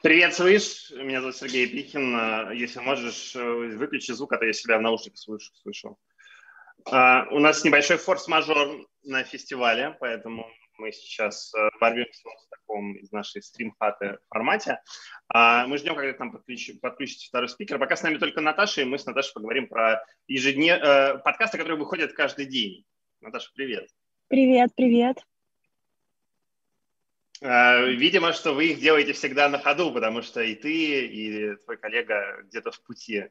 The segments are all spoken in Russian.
Привет, слышь. Меня зовут Сергей Пихин. Если можешь, выключи звук, а то я себя в наушниках слышу. слышу. Uh, у нас небольшой форс-мажор на фестивале, поэтому мы сейчас ворвемся в таком из нашей стрим-хаты формате. Uh, мы ждем, когда там подключ... второй спикер. Пока с нами только Наташа, и мы с Наташей поговорим про ежедневные uh, подкасты, которые выходят каждый день. Наташа, привет. Привет, привет. А, видимо, что вы их делаете всегда на ходу, потому что и ты, и твой коллега где-то в пути.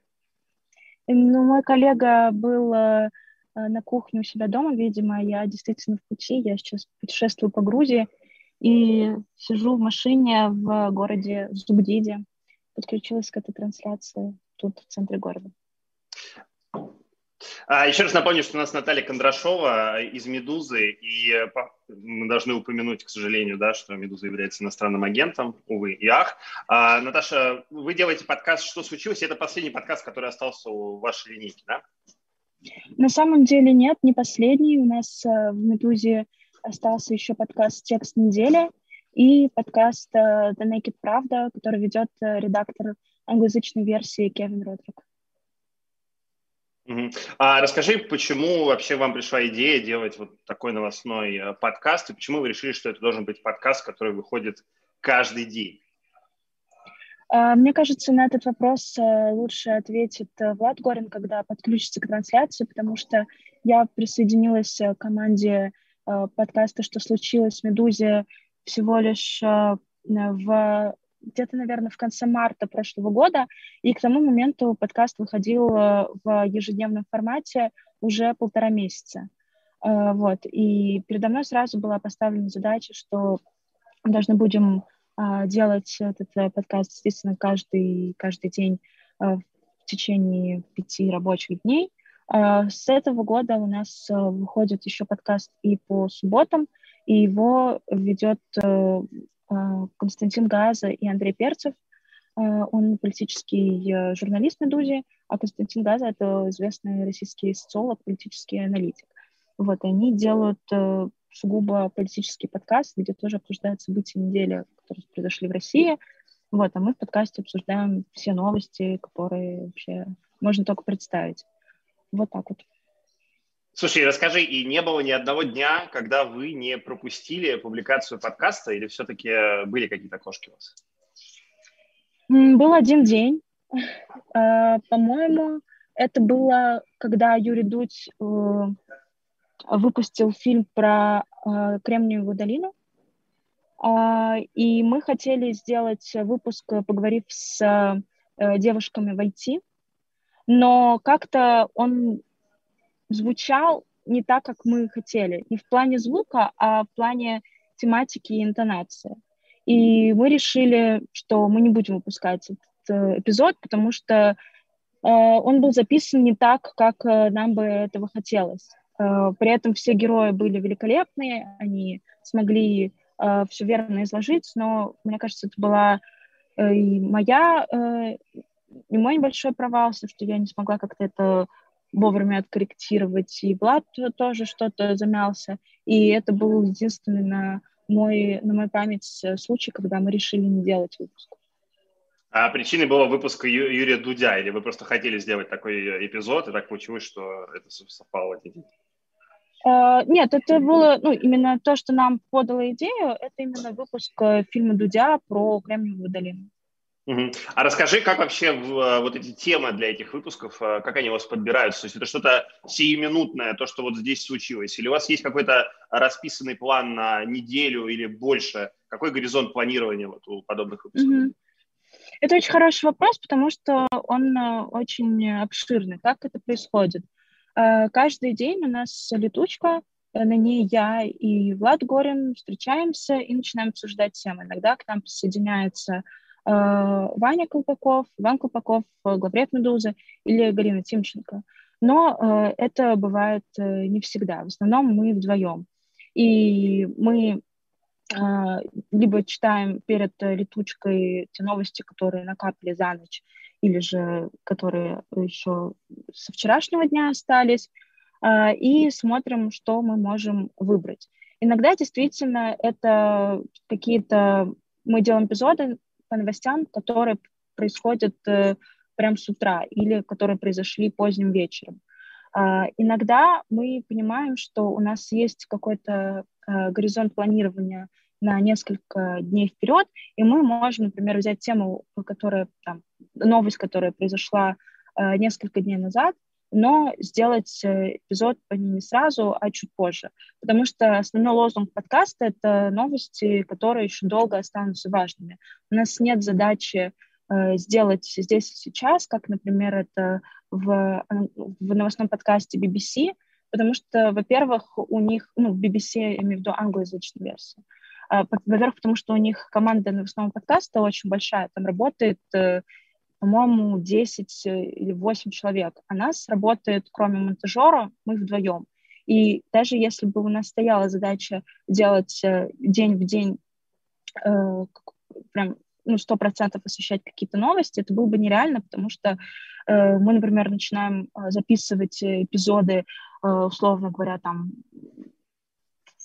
Ну, мой коллега был э, на кухне у себя дома, видимо, я действительно в пути, я сейчас путешествую по Грузии и сижу в машине в городе Зубдиде, подключилась к этой трансляции тут, в центре города. А, еще раз напомню, что у нас Наталья Кондрашова из «Медузы», и э, мы должны упомянуть, к сожалению, да, что «Медуза» является иностранным агентом, увы и ах. А, Наташа, вы делаете подкаст «Что случилось?» Это последний подкаст, который остался у вашей линейки, да? На самом деле нет, не последний. У нас э, в «Медузе» остался еще подкаст «Текст недели» и подкаст э, «The Naked Правда», который ведет редактор англоязычной версии Кевин Родрик. А расскажи, почему вообще вам пришла идея делать вот такой новостной э, подкаст, и почему вы решили, что это должен быть подкаст, который выходит каждый день? А, мне кажется, на этот вопрос э, лучше ответит э, Влад Горин, когда подключится к трансляции, потому что я присоединилась к команде подкаста «Что случилось?» «Медузе» всего лишь в где-то, наверное, в конце марта прошлого года, и к тому моменту подкаст выходил э, в ежедневном формате уже полтора месяца. Э, вот, и передо мной сразу была поставлена задача, что должны будем э, делать этот подкаст, естественно, каждый, каждый день в течение пяти рабочих дней. С этого года у нас выходит еще подкаст и по субботам, и его ведет Константин Газа и Андрей Перцев. А, он политический э, журналист «Медузе», а Константин Газа — это известный российский социолог, политический аналитик. Вот, они делают э, сугубо политический подкаст, где тоже обсуждают события недели, которые произошли в России. Вот, а мы в подкасте обсуждаем все новости, которые вообще можно только представить. Вот так вот. Слушай, расскажи, и не было ни одного дня, когда вы не пропустили публикацию подкаста, или все-таки были какие-то кошки у вас? Был один день. А, по-моему, это было, когда Юрий Дудь э, выпустил фильм про э, Кремниевую долину. А, и мы хотели сделать выпуск, поговорив с э, девушками в IT, но как-то он звучал не так, как мы хотели. Не в плане звука, а в плане тематики и интонации. И мы решили, что мы не будем выпускать этот э, эпизод, потому что э, он был записан не так, как э, нам бы этого хотелось. При этом все герои были великолепные, они смогли все верно изложить, но мне кажется, это была и моя, и мой небольшой провал, что я не смогла как-то это вовремя откорректировать, и Влад тоже что-то замялся, и это был единственный на мой, на мою память э, случай, когда мы решили не делать выпуск. А причиной было выпуска Ю- Юрия Дудя, или вы просто хотели сделать такой э, эпизод, и так получилось, что это совпало? Uh, нет, это было, ну, именно то, что нам подало идею, это именно выпуск э, фильма Дудя про Кремниевую долину. А расскажи, как вообще э, вот эти темы для этих выпусков, э, как они у вас подбираются? То есть это что-то сиюминутное, то, что вот здесь случилось? Или у вас есть какой-то расписанный план на неделю или больше? Какой горизонт планирования вот у подобных выпусков? Это очень хороший вопрос, потому что он э, очень обширный. Как это происходит? Каждый день у нас летучка, на ней я и Влад Горин встречаемся и начинаем обсуждать темы. Иногда к нам присоединяется Ваня Колпаков, Иван Колпаков, э, главред «Медузы» или Галина Тимченко. Но э, это бывает не всегда. В основном мы вдвоем. И мы либо читаем перед летучкой те новости, которые накапали за ночь, или же которые еще со вчерашнего дня остались, и смотрим, что мы можем выбрать. Иногда действительно это какие-то... Мы делаем эпизоды, по новостям, которые происходят э, прямо с утра или которые произошли поздним вечером. Э, иногда мы понимаем, что у нас есть какой-то э, горизонт планирования на несколько дней вперед, и мы можем, например, взять тему, которая там, новость, которая произошла э, несколько дней назад, но сделать э, эпизод по ней не сразу, а чуть позже. Потому что основной лозунг подкаста — это новости, которые еще долго останутся важными. У нас нет задачи э, сделать здесь и сейчас, как, например, это в, э, в новостном подкасте BBC, потому что, во-первых, у них, ну, BBC, я имею в виду англоязычную версию, э, во-первых, потому что у них команда новостного подкаста очень большая, там работает по-моему, 10 э, или 8 человек. А нас работает, кроме монтажера, мы вдвоем. И даже если бы у нас стояла задача делать э, день в день э, прям ну, сто процентов освещать какие-то новости, это было бы нереально, потому что э, мы, например, начинаем э, записывать эпизоды, э, условно говоря, там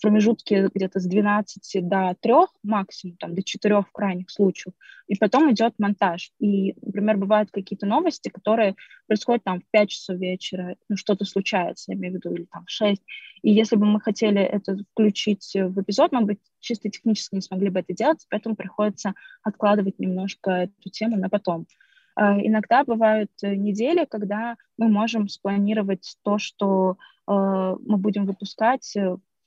промежутке где-то с 12 до 3 максимум, там, до 4 в крайних случаях, и потом идет монтаж. И, например, бывают какие-то новости, которые происходят там в 5 часов вечера, ну, что-то случается, я имею в виду, или там в 6. И если бы мы хотели это включить в эпизод, мы бы чисто технически не смогли бы это делать, поэтому приходится откладывать немножко эту тему на потом. Uh, иногда бывают недели, когда мы можем спланировать то, что uh, мы будем выпускать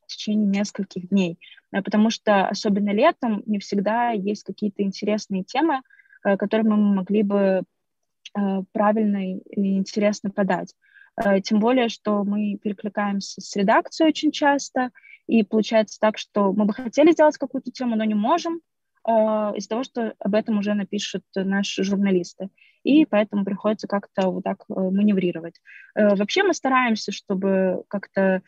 в течение нескольких дней, э, потому что особенно летом не всегда есть какие-то интересные темы, э, которые мы могли бы э, правильно и интересно подать. Тем более, что мы перекликаемся с редакцией очень часто, и получается так, что мы бы хотели сделать какую-то тему, но не можем, из-за того, что об этом уже напишут наши журналисты. И поэтому приходится как-то вот так маневрировать. Вообще мы стараемся, чтобы как-то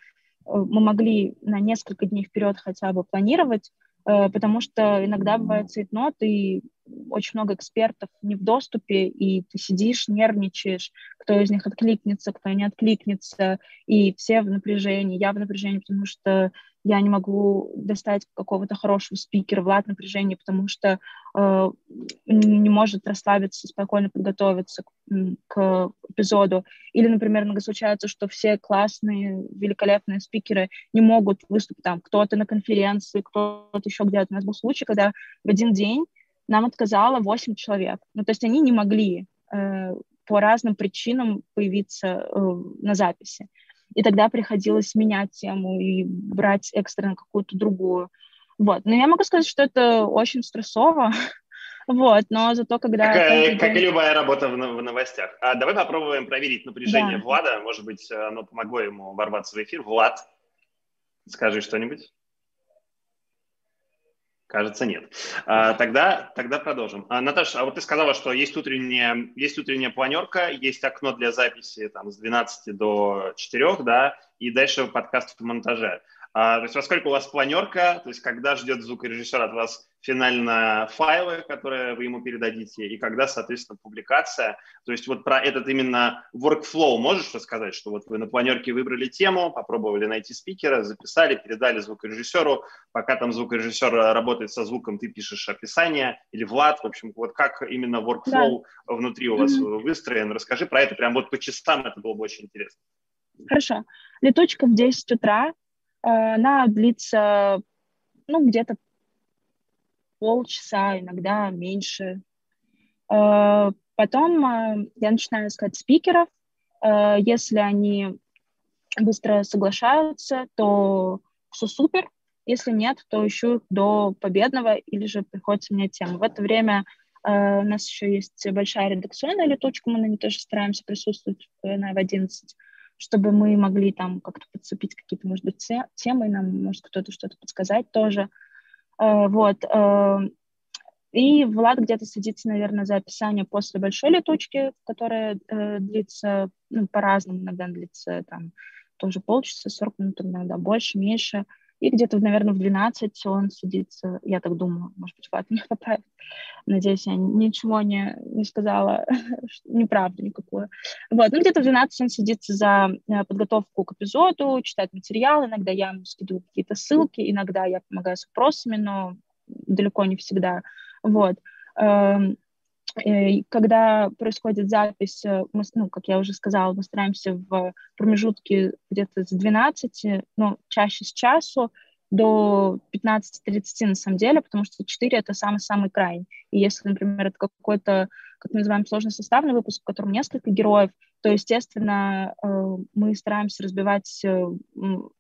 мы могли на несколько дней вперед хотя бы планировать, э, потому что иногда бывает цейтнот, и очень много экспертов не в доступе, и ты сидишь, нервничаешь, кто из них откликнется, кто не откликнется, и все в напряжении, я в напряжении, потому что я не могу достать какого-то хорошего спикера, Влад в напряжении, потому что э, не может расслабиться, спокойно подготовиться к, к эпизоду. Или, например, иногда случается, что все классные, великолепные спикеры не могут выступить там, кто-то на конференции, кто-то еще где-то. У нас был случай, когда в один день нам отказало 8 человек. Ну, то есть они не могли э, по разным причинам появиться э, на записи. И тогда приходилось менять тему и брать экстренно какую-то другую. Вот. Но я могу сказать, что это очень стрессово. Вот, но зато когда... Как, день... как и любая работа в, в новостях. А давай попробуем проверить напряжение да. Влада. Может быть, оно помогло ему ворваться в эфир. Влад, скажи что-нибудь. Кажется, нет. А, тогда, тогда продолжим. А, Наташа, а вот ты сказала, что есть утренняя, есть утренняя планерка, есть окно для записи там, с 12 до 4, да, и дальше подкаст в монтаже. А, то есть во сколько у вас планерка, то есть когда ждет звукорежиссер от вас финально файлы, которые вы ему передадите, и когда, соответственно, публикация. То есть вот про этот именно workflow можешь рассказать, что вот вы на планерке выбрали тему, попробовали найти спикера, записали, передали звукорежиссеру, пока там звукорежиссер работает со звуком, ты пишешь описание, или Влад, в общем, вот как именно workflow да. внутри у вас mm-hmm. выстроен. Расскажи про это прям вот по часам, это было бы очень интересно. Хорошо. Летучка в 10 утра, она длится ну, где-то полчаса, иногда меньше. Э, потом э, я начинаю искать спикеров. Э, если они быстро соглашаются, то все супер. Если нет, то ищу до победного или же приходится менять тему. В это время у нас еще есть большая редакционная летучка, мы на ней тоже стараемся присутствовать на в 11 чтобы мы могли там как-то подцепить какие-то, может быть, темы, нам может кто-то что-то подсказать тоже. Э, вот. Э, и Влад где-то садится, наверное, за описание после большой летучки, которая э, длится ну, по-разному, иногда длится там тоже полчаса, 40 минут, иногда больше, меньше. И где-то, наверное, в 12 он садится, я так думаю, может быть, Влад меня поправит. Надеюсь, я ничего не, не сказала, неправду никакую. Вот, ну где-то в 12 он садится за э, подготовку к эпизоду, читает материал, иногда я ему скидываю какие-то ссылки, иногда я помогаю с вопросами, но далеко не всегда. Вот. Эм, когда происходит запись, мы, ну, как я уже сказала, мы стараемся в промежутке где-то с 12, ну, чаще с часу, до 15-30 на самом деле, потому что 4 — это самый-самый край. И если, например, это какой-то, как мы называем, сложносоставный выпуск, в котором несколько героев, то, естественно, э, мы стараемся разбивать э,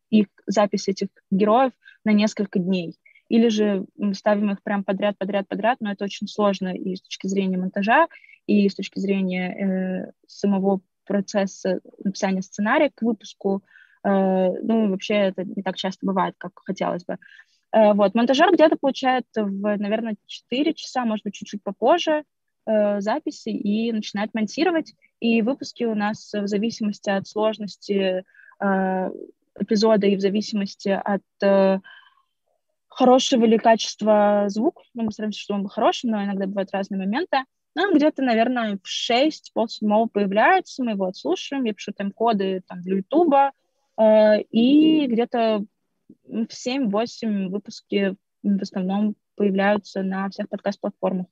их запись этих героев на несколько дней. Или же ставим их прям подряд, подряд, подряд, но это очень сложно и с точки зрения монтажа, и с точки зрения э, самого процесса написания сценария к выпуску, Э, ну, вообще это не так часто бывает, как хотелось бы. Э, вот, монтажер где-то получает, в, наверное, 4 часа, может быть, чуть-чуть попозже э, записи и начинает монтировать. И выпуски у нас в зависимости от сложности эпизода и в зависимости от хорошего или качества звука, ну, мы стараемся, чтобы он был хорошим, но иногда бывают разные моменты, ну, где-то, наверное, в 6, полседьмого появляется, мы его отслушиваем, я пишу тайм-коды там, для Ютуба, Э, и где-то в 7-8 выпуски в основном появляются на всех подкаст-платформах.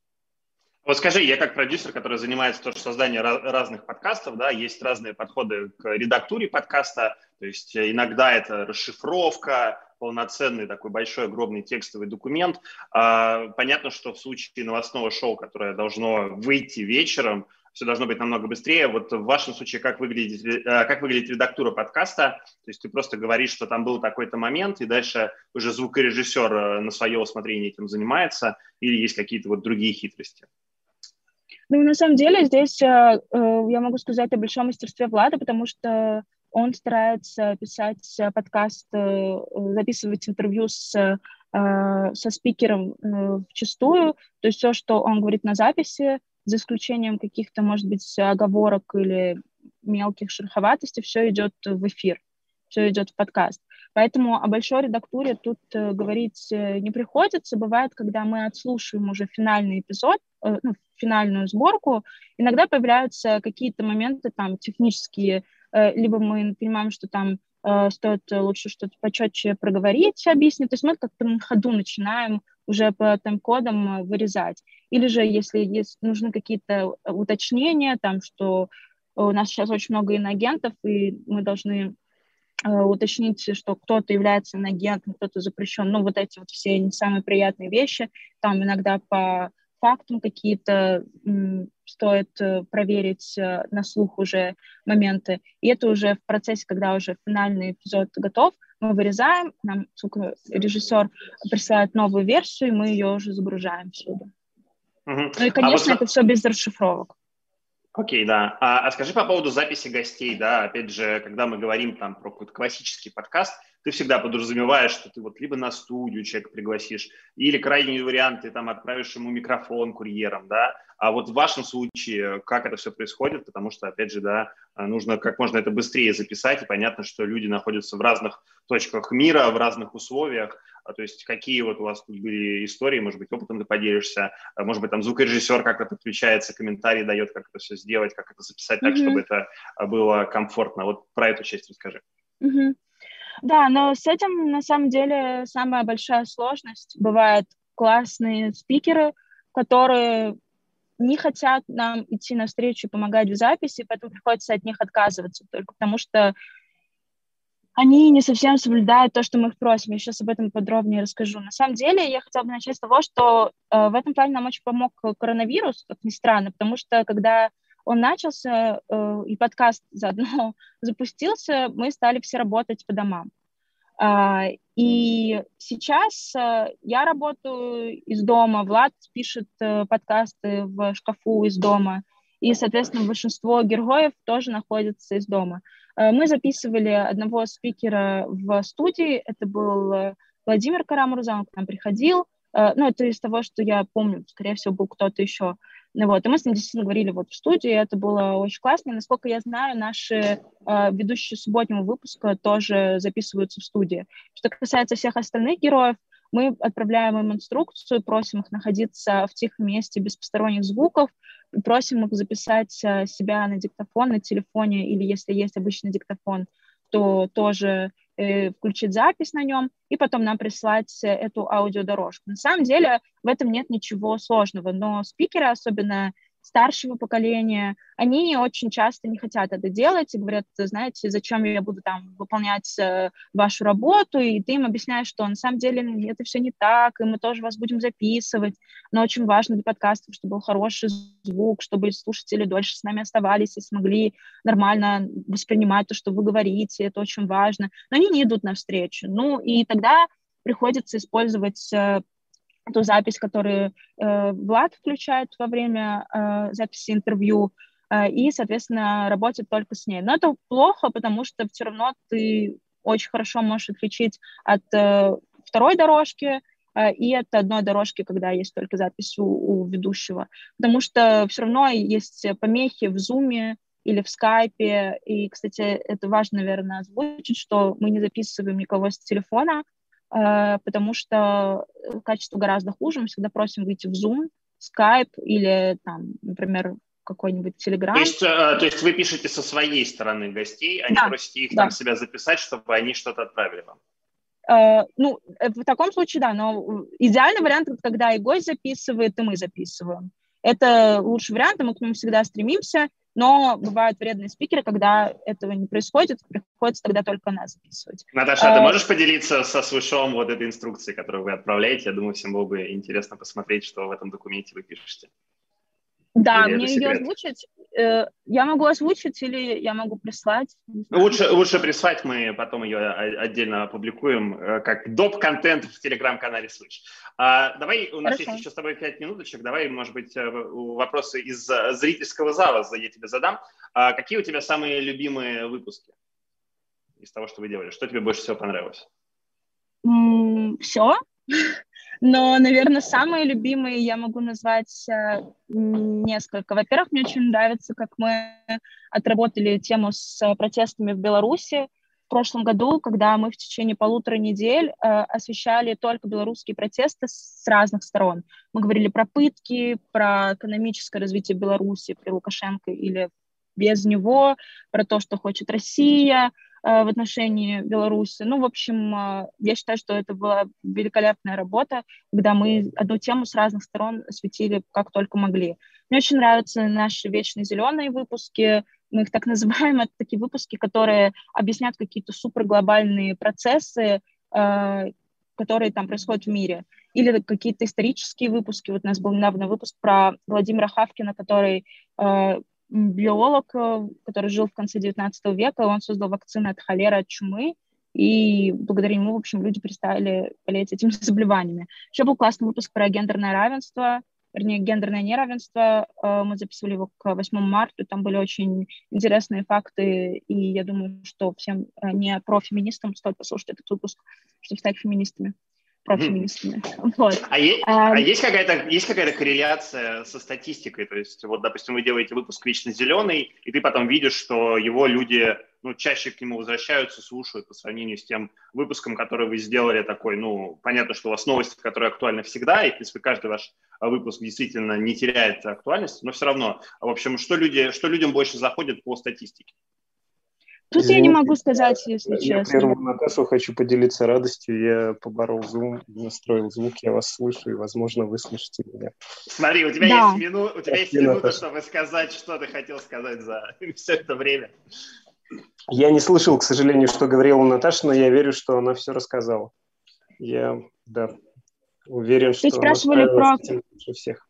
Вот скажи, я как продюсер, который занимается тоже созданием разных подкастов, да, есть разные подходы к редактуре подкаста, то есть иногда это расшифровка, полноценный такой большой огромный текстовый документ. А, понятно, что в случае новостного шоу, которое должно выйти вечером, все должно быть намного быстрее. Вот в вашем случае как выглядит, э, как выглядит редактура подкаста? То есть ты просто говоришь, что там был такой-то момент, и дальше уже звукорежиссер э, на свое усмотрение этим занимается, или есть какие-то вот другие хитрости? Ну, на самом деле, здесь э, э, я могу сказать о большом мастерстве Влада, потому что он старается писать подкаст, э, записывать интервью с, э, со спикером э, вчастую. То есть все, что он говорит на записи, за исключением каких-то, может быть, оговорок или мелких шероховатостей, все идет в эфир, все идет в подкаст. Поэтому о большой редактуре тут э, говорить э, не приходится. Бывает, когда мы отслушиваем уже финальный эпизод, э, ну, финальную сборку, иногда появляются какие-то моменты там технические, либо мы понимаем, что там стоит лучше что-то почетче проговорить, объяснить. То есть мы как-то на ходу начинаем уже по тайм-кодам вырезать. Или же, если есть, нужны какие-то уточнения, там, что у нас сейчас очень много иноагентов, и мы должны уточнить, что кто-то является иноагентом, кто-то запрещен. Ну, вот эти вот все не самые приятные вещи. Там иногда по фактам какие-то стоит э, проверить на слух уже моменты. И это уже в процессе, когда уже финальный эпизод готов, мы вырезаем, нам режиссер присылает новую версию, и мы ее уже загружаем сюда. Угу. Ну и, конечно, а вот... это все без расшифровок. Окей, да. А, а скажи по поводу записи гостей, да, опять же, когда мы говорим там про какой-то классический подкаст, ты всегда подразумеваешь, что ты вот либо на студию человека пригласишь, или крайний вариант, ты там отправишь ему микрофон курьером, да, а вот в вашем случае как это все происходит, потому что, опять же, да, нужно как можно это быстрее записать, и понятно, что люди находятся в разных точках мира, в разных условиях, а, то есть какие вот у вас тут были истории, может быть, опытом ты поделишься, а, может быть, там звукорежиссер как-то подключается, комментарий дает, как это все сделать, как это записать так, mm-hmm. чтобы это было комфортно. Вот про эту часть расскажи. Mm-hmm. Да, но с этим на самом деле самая большая сложность. Бывают классные спикеры, которые не хотят нам идти навстречу и помогать в записи, поэтому приходится от них отказываться, только потому что они не совсем соблюдают то, что мы их просим. Я сейчас об этом подробнее расскажу. На самом деле, я хотела бы начать с того, что э, в этом плане нам очень помог коронавирус, как ни странно, потому что когда он начался, э, и подкаст заодно запустился, мы стали все работать по домам. Uh, и сейчас uh, я работаю из дома, Влад пишет uh, подкасты в шкафу из дома, и, соответственно, большинство героев тоже находятся из дома. Мы записывали одного спикера в студии, это был Владимир Карамурза, он к нам приходил, ну, это из того, что я помню, скорее всего, был кто-то еще. Ну вот, и мы с ним действительно говорили вот в студии, это было очень классно. И, насколько я знаю, наши э, ведущие субботнего выпуска тоже записываются в студии. Что касается всех остальных героев, мы отправляем им инструкцию, просим их находиться в тихом месте без посторонних звуков, просим их записать э, себя на диктофон на телефоне, или если есть обычный диктофон, то тоже включить запись на нем и потом нам прислать эту аудиодорожку. На самом деле в этом нет ничего сложного, но спикеры, особенно старшего поколения, они очень часто не хотят это делать и говорят, знаете, зачем я буду там выполнять э, вашу работу, и ты им объясняешь, что на самом деле это все не так, и мы тоже вас будем записывать, но очень важно для подкастов, чтобы был хороший звук, чтобы слушатели дольше с нами оставались и смогли нормально воспринимать то, что вы говорите, это очень важно, но они не идут навстречу. Ну и тогда приходится использовать э, ту запись, которую э, Влад включает во время э, записи интервью, э, и, соответственно, работать только с ней. Но это плохо, потому что все равно ты очень хорошо можешь отличить от э, второй дорожки э, и от одной дорожки, когда есть только запись у, у ведущего. Потому что все равно есть помехи в зуме или в скайпе. И, кстати, это важно, наверное, озвучить, что мы не записываем никого с телефона, потому что э, качество гораздо хуже. Мы всегда просим выйти в Zoom, Skype или, там, например, какой-нибудь Telegram. То есть, э, то есть вы пишете со своей стороны гостей, а да, не просите их да. там себя записать, чтобы они что-то отправили вам? Uh, ну, в таком случае, да, но идеальный вариант, когда и гость записывает, и мы записываем. Это лучший вариант, и мы к нему всегда стремимся. Но бывают вредные спикеры, когда этого не происходит, приходится тогда только нас записывать. Наташа, а ты э, можешь поделиться со свышом вот этой инструкции, которую вы отправляете? Я думаю, всем было бы интересно посмотреть, что в этом документе вы пишете. Да, Или мне ее озвучить. Э, я могу озвучить или я могу прислать? Лучше, лучше прислать, мы потом ее отдельно опубликуем, э, как доп-контент в телеграм-канале Switch. А, давай, у нас Хорошо. есть еще с тобой пять минуточек, давай, может быть, э, вопросы из зрительского зала я тебе задам. А какие у тебя самые любимые выпуски из того, что вы делали? Что тебе больше всего понравилось? Mm, все. Но, наверное, самые любимые я могу назвать э, несколько. Во-первых, мне очень нравится, как мы отработали тему с протестами в Беларуси в прошлом году, когда мы в течение полутора недель э, освещали только белорусские протесты с разных сторон. Мы говорили про пытки, про экономическое развитие Беларуси при Лукашенко или без него, про то, что хочет Россия, Э, в отношении Беларуси. Ну, в общем, э, я считаю, что это была великолепная работа, когда мы одну тему с разных сторон осветили как только могли. Мне очень нравятся наши вечные зеленые выпуски, мы их так называем, это такие выпуски, которые объясняют какие-то суперглобальные процессы, э, которые там происходят в мире. Или какие-то исторические выпуски. Вот у нас был недавно выпуск про Владимира Хавкина, который биолог, э, который жил в конце 19 века, он создал вакцины от холеры, от чумы, и благодаря ему, в общем, люди перестали болеть этими заболеваниями. Еще был классный выпуск про гендерное равенство, вернее, гендерное неравенство. Э, мы записывали его к 8 марта, там были очень интересные факты, и я думаю, что всем э, не профеминистам стоит послушать этот выпуск, чтобы стать феминистами профеминистами. Вот. А, е- а, а есть какая-то есть какая-то корреляция со статистикой? То есть, вот, допустим, вы делаете выпуск «Вечно зеленый», и ты потом видишь, что его люди ну, чаще к нему возвращаются, слушают по сравнению с тем выпуском, который вы сделали такой, ну, понятно, что у вас новости, которые актуальны всегда, и, в принципе, каждый ваш выпуск действительно не теряет актуальности, но все равно, в общем, что, люди, что людям больше заходит по статистике? Тут Извините, я не могу сказать, если я честно. Я Наташу хочу поделиться радостью. Я поборол звук, настроил звук, я вас слышу, и, возможно, вы слышите меня. Смотри, у тебя да. есть, мину... у тебя есть минута, чтобы сказать, что ты хотел сказать за все это время. Я не слышал, к сожалению, что говорила Наташа, но я верю, что она все рассказала. Я, да, уверен, что Ты спрашивали про... всех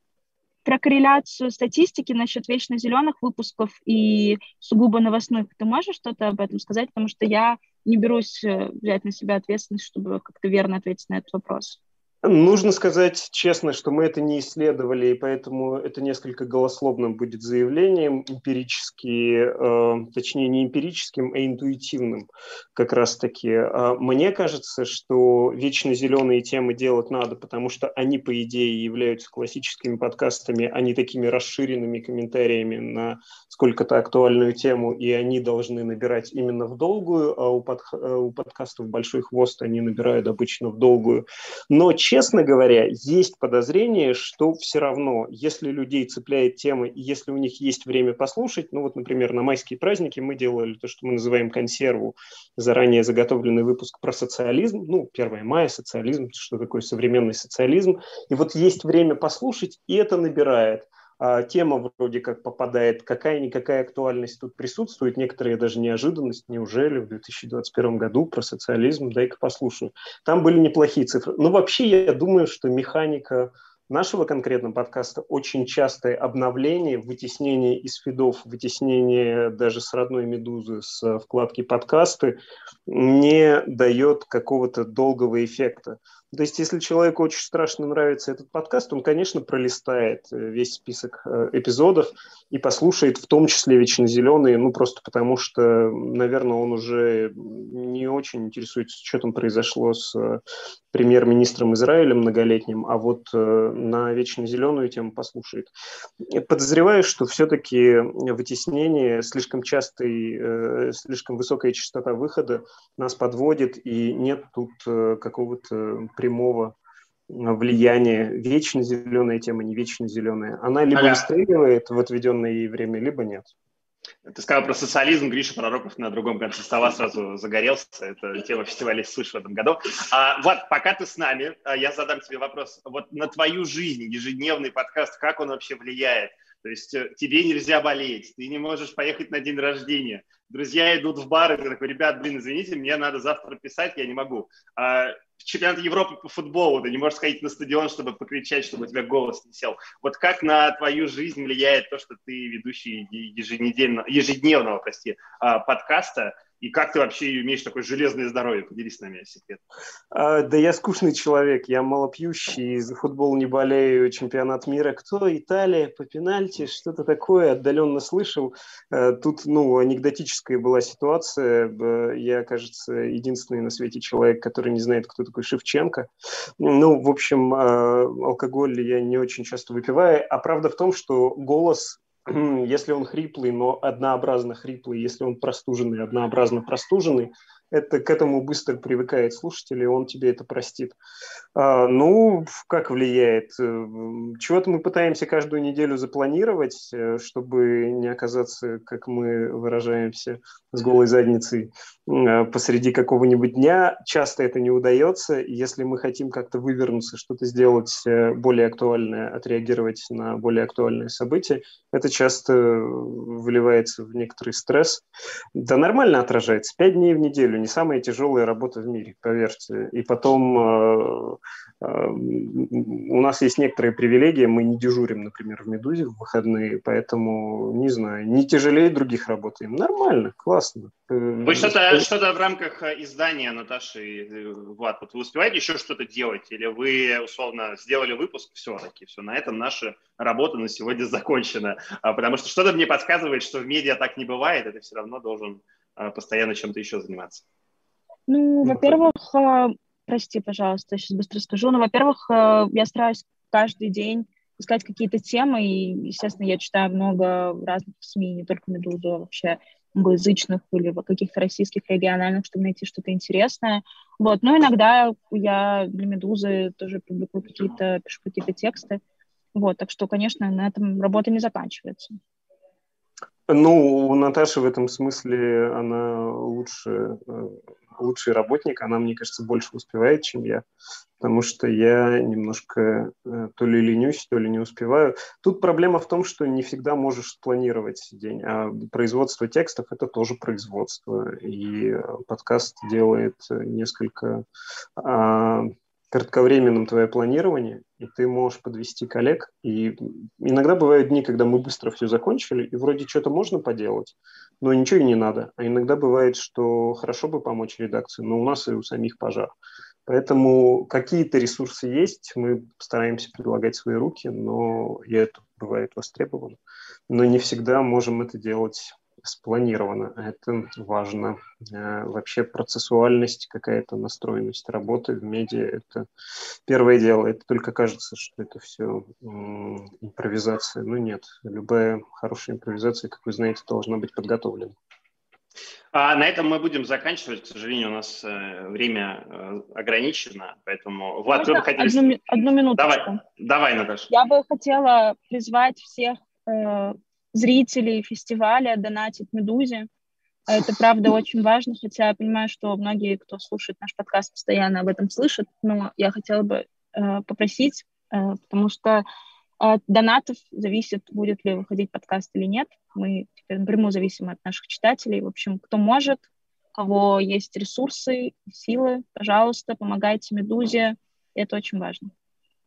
про корреляцию статистики насчет вечно зеленых выпусков и сугубо новостных. Ты можешь что-то об этом сказать? Потому что я не берусь э, взять на себя ответственность, чтобы как-то верно ответить на этот вопрос. Нужно сказать честно, что мы это не исследовали, и поэтому это несколько голословным будет заявлением, эмпирически, э, точнее не эмпирическим, а интуитивным как раз-таки. А мне кажется, что вечно зеленые темы делать надо, потому что они, по идее, являются классическими подкастами, а не такими расширенными комментариями на сколько-то актуальную тему, и они должны набирать именно в долгую, а у, под, у подкастов «Большой хвост» они набирают обычно в долгую. Но, честно честно говоря, есть подозрение, что все равно, если людей цепляет тема, и если у них есть время послушать, ну вот, например, на майские праздники мы делали то, что мы называем консерву, заранее заготовленный выпуск про социализм, ну, 1 мая, социализм, что такое современный социализм, и вот есть время послушать, и это набирает тема вроде как попадает, какая-никакая актуальность тут присутствует, некоторые даже неожиданность, неужели в 2021 году про социализм, дай-ка послушаю. Там были неплохие цифры. Но вообще я думаю, что механика нашего конкретного подкаста очень частое обновление, вытеснение из фидов, вытеснение даже с родной «Медузы» с вкладки «Подкасты» не дает какого-то долгого эффекта. То есть, если человеку очень страшно нравится этот подкаст, он, конечно, пролистает э, весь список э, эпизодов и послушает, в том числе «Вечно зеленые», ну, просто потому что, наверное, он уже не очень интересуется, что там произошло с э, премьер-министром Израиля многолетним, а вот на «Вечно зеленую» тему послушает. Подозреваю, что все-таки вытеснение, слишком частый, слишком высокая частота выхода нас подводит, и нет тут какого-то прямого влияния вечно зеленая тема, не вечно зеленая. Она либо ага. выстреливает в отведенное ей время, либо нет. Ты сказал про социализм, Гриша Пророков на другом конце стола сразу загорелся. Это тема фестиваля «Слышь» в этом году. А, вот, пока ты с нами, а, я задам тебе вопрос. Вот на твою жизнь, ежедневный подкаст, как он вообще влияет? То есть э, тебе нельзя болеть, ты не можешь поехать на день рождения. Друзья идут в бар, и ты такой, ребят, блин, извините, мне надо завтра писать, я не могу. А, чемпионат Европы по футболу, ты не можешь сходить на стадион, чтобы покричать, чтобы у тебя голос не сел. Вот как на твою жизнь влияет то, что ты ведущий еженедельного, ежедневного, прости, а, подкаста, и как ты вообще имеешь такое железное здоровье? Поделись с нами секрет. А, да я скучный человек, я малопьющий, за футбол не болею, чемпионат мира. Кто? Италия по пенальти, что-то такое, отдаленно слышал. А, тут, ну, анекдотическая была ситуация. Я, кажется, единственный на свете человек, который не знает, кто такой Шевченко. Ну, в общем, а, алкоголь я не очень часто выпиваю. А правда в том, что голос если он хриплый, но однообразно хриплый, если он простуженный, однообразно простуженный, это к этому быстро привыкает слушатель, и он тебе это простит. А, ну, как влияет? Э, чего-то мы пытаемся каждую неделю запланировать, э, чтобы не оказаться, как мы выражаемся, с голой задницей э, посреди какого-нибудь дня. Часто это не удается, если мы хотим как-то вывернуться, что-то сделать более актуальное, отреагировать на более актуальные события, это часто выливается в некоторый стресс. Да нормально отражается. Пять дней в неделю не самая тяжелая работа в мире, поверьте. И потом э, э, у нас есть некоторые привилегии, мы не дежурим, например, в «Медузе» в выходные, поэтому, не знаю, не тяжелее других работаем. Нормально, классно. Э, вы что-то что в рамках издания, Наташи, Влад, вот вы успеваете еще что-то делать? Или вы, условно, сделали выпуск, все-таки, все, на этом наша работа на сегодня закончена? А, потому что что-то мне подсказывает, что в медиа так не бывает, это все равно должен постоянно чем-то еще заниматься. Ну, во-первых, э, прости, пожалуйста, сейчас быстро скажу. Ну, во-первых, э, я стараюсь каждый день искать какие-то темы, и, естественно, я читаю много разных СМИ, не только «Медузу», а вообще англоязычных или каких-то российских региональных, чтобы найти что-то интересное. Вот. Но иногда я для «Медузы» тоже публикую какие-то, пишу какие-то тексты. Вот. Так что, конечно, на этом работа не заканчивается. Ну, у Наташи в этом смысле она лучше э, лучший работник, она, мне кажется, больше успевает, чем я, потому что я немножко э, то ли ленюсь, то ли не успеваю. Тут проблема в том, что не всегда можешь спланировать день, а производство текстов – это тоже производство, и э, подкаст делает несколько а, кратковременным твое планирование, и ты можешь подвести коллег. И иногда бывают дни, когда мы быстро все закончили, и вроде что-то можно поделать, но ничего и не надо. А иногда бывает, что хорошо бы помочь редакции, но у нас и у самих пожар. Поэтому какие-то ресурсы есть, мы стараемся предлагать свои руки, но и это бывает востребовано. Но не всегда можем это делать спланировано. Это важно. Э, вообще процессуальность, какая-то настроенность работы в медиа – это первое дело. Это только кажется, что это все импровизация. Но нет, любая хорошая импровизация, как вы знаете, должна быть подготовлена. А на этом мы будем заканчивать. К сожалению, у нас э, время э, ограничено, поэтому... Влад, Можно вы бы хотели... Одну, одну минуту. Давай, давай, Наташа. Я бы хотела призвать всех э, зрителей фестиваля донатить «Медузе». Это, правда, очень важно, хотя я понимаю, что многие, кто слушает наш подкаст, постоянно об этом слышат, но я хотела бы э, попросить, э, потому что от донатов зависит, будет ли выходить подкаст или нет. Мы теперь напрямую зависим от наших читателей. В общем, кто может, у кого есть ресурсы, силы, пожалуйста, помогайте «Медузе». Это очень важно.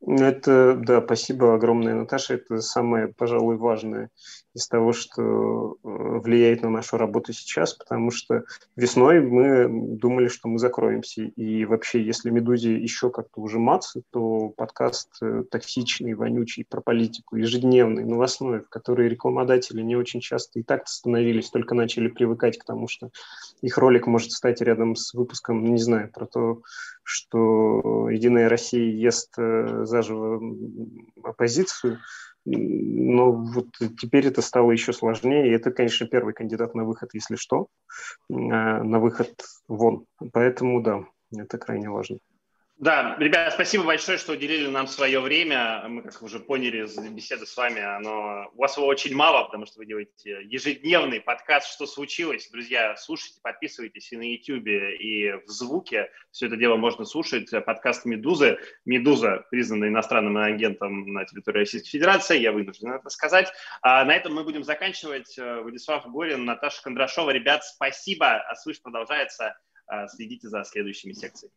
Это, да, спасибо огромное, Наташа. Это самое, пожалуй, важное из того, что э, влияет на нашу работу сейчас, потому что весной мы думали, что мы закроемся. И вообще, если «Медузе» еще как-то ужиматься, то подкаст э, токсичный, вонючий, про политику, ежедневный, новостной, в который рекламодатели не очень часто и так становились, только начали привыкать к тому, что их ролик может стать рядом с выпуском, не знаю, про то, что «Единая Россия» ест э, заживо оппозицию, но вот теперь это стало еще сложнее, и это, конечно, первый кандидат на выход, если что, э, на выход вон. Поэтому, да, это крайне важно. Да, ребята, спасибо большое, что уделили нам свое время. Мы, как уже поняли из беседы с вами, оно, у вас его очень мало, потому что вы делаете ежедневный подкаст «Что случилось?». Друзья, слушайте, подписывайтесь и на YouTube, и в звуке. Все это дело можно слушать. Подкаст «Медузы». «Медуза» признана иностранным агентом на территории Российской Федерации. Я вынужден это сказать. А на этом мы будем заканчивать. Владислав Горин, Наташа Кондрашова. Ребят, спасибо. А слышь продолжается. А следите за следующими секциями.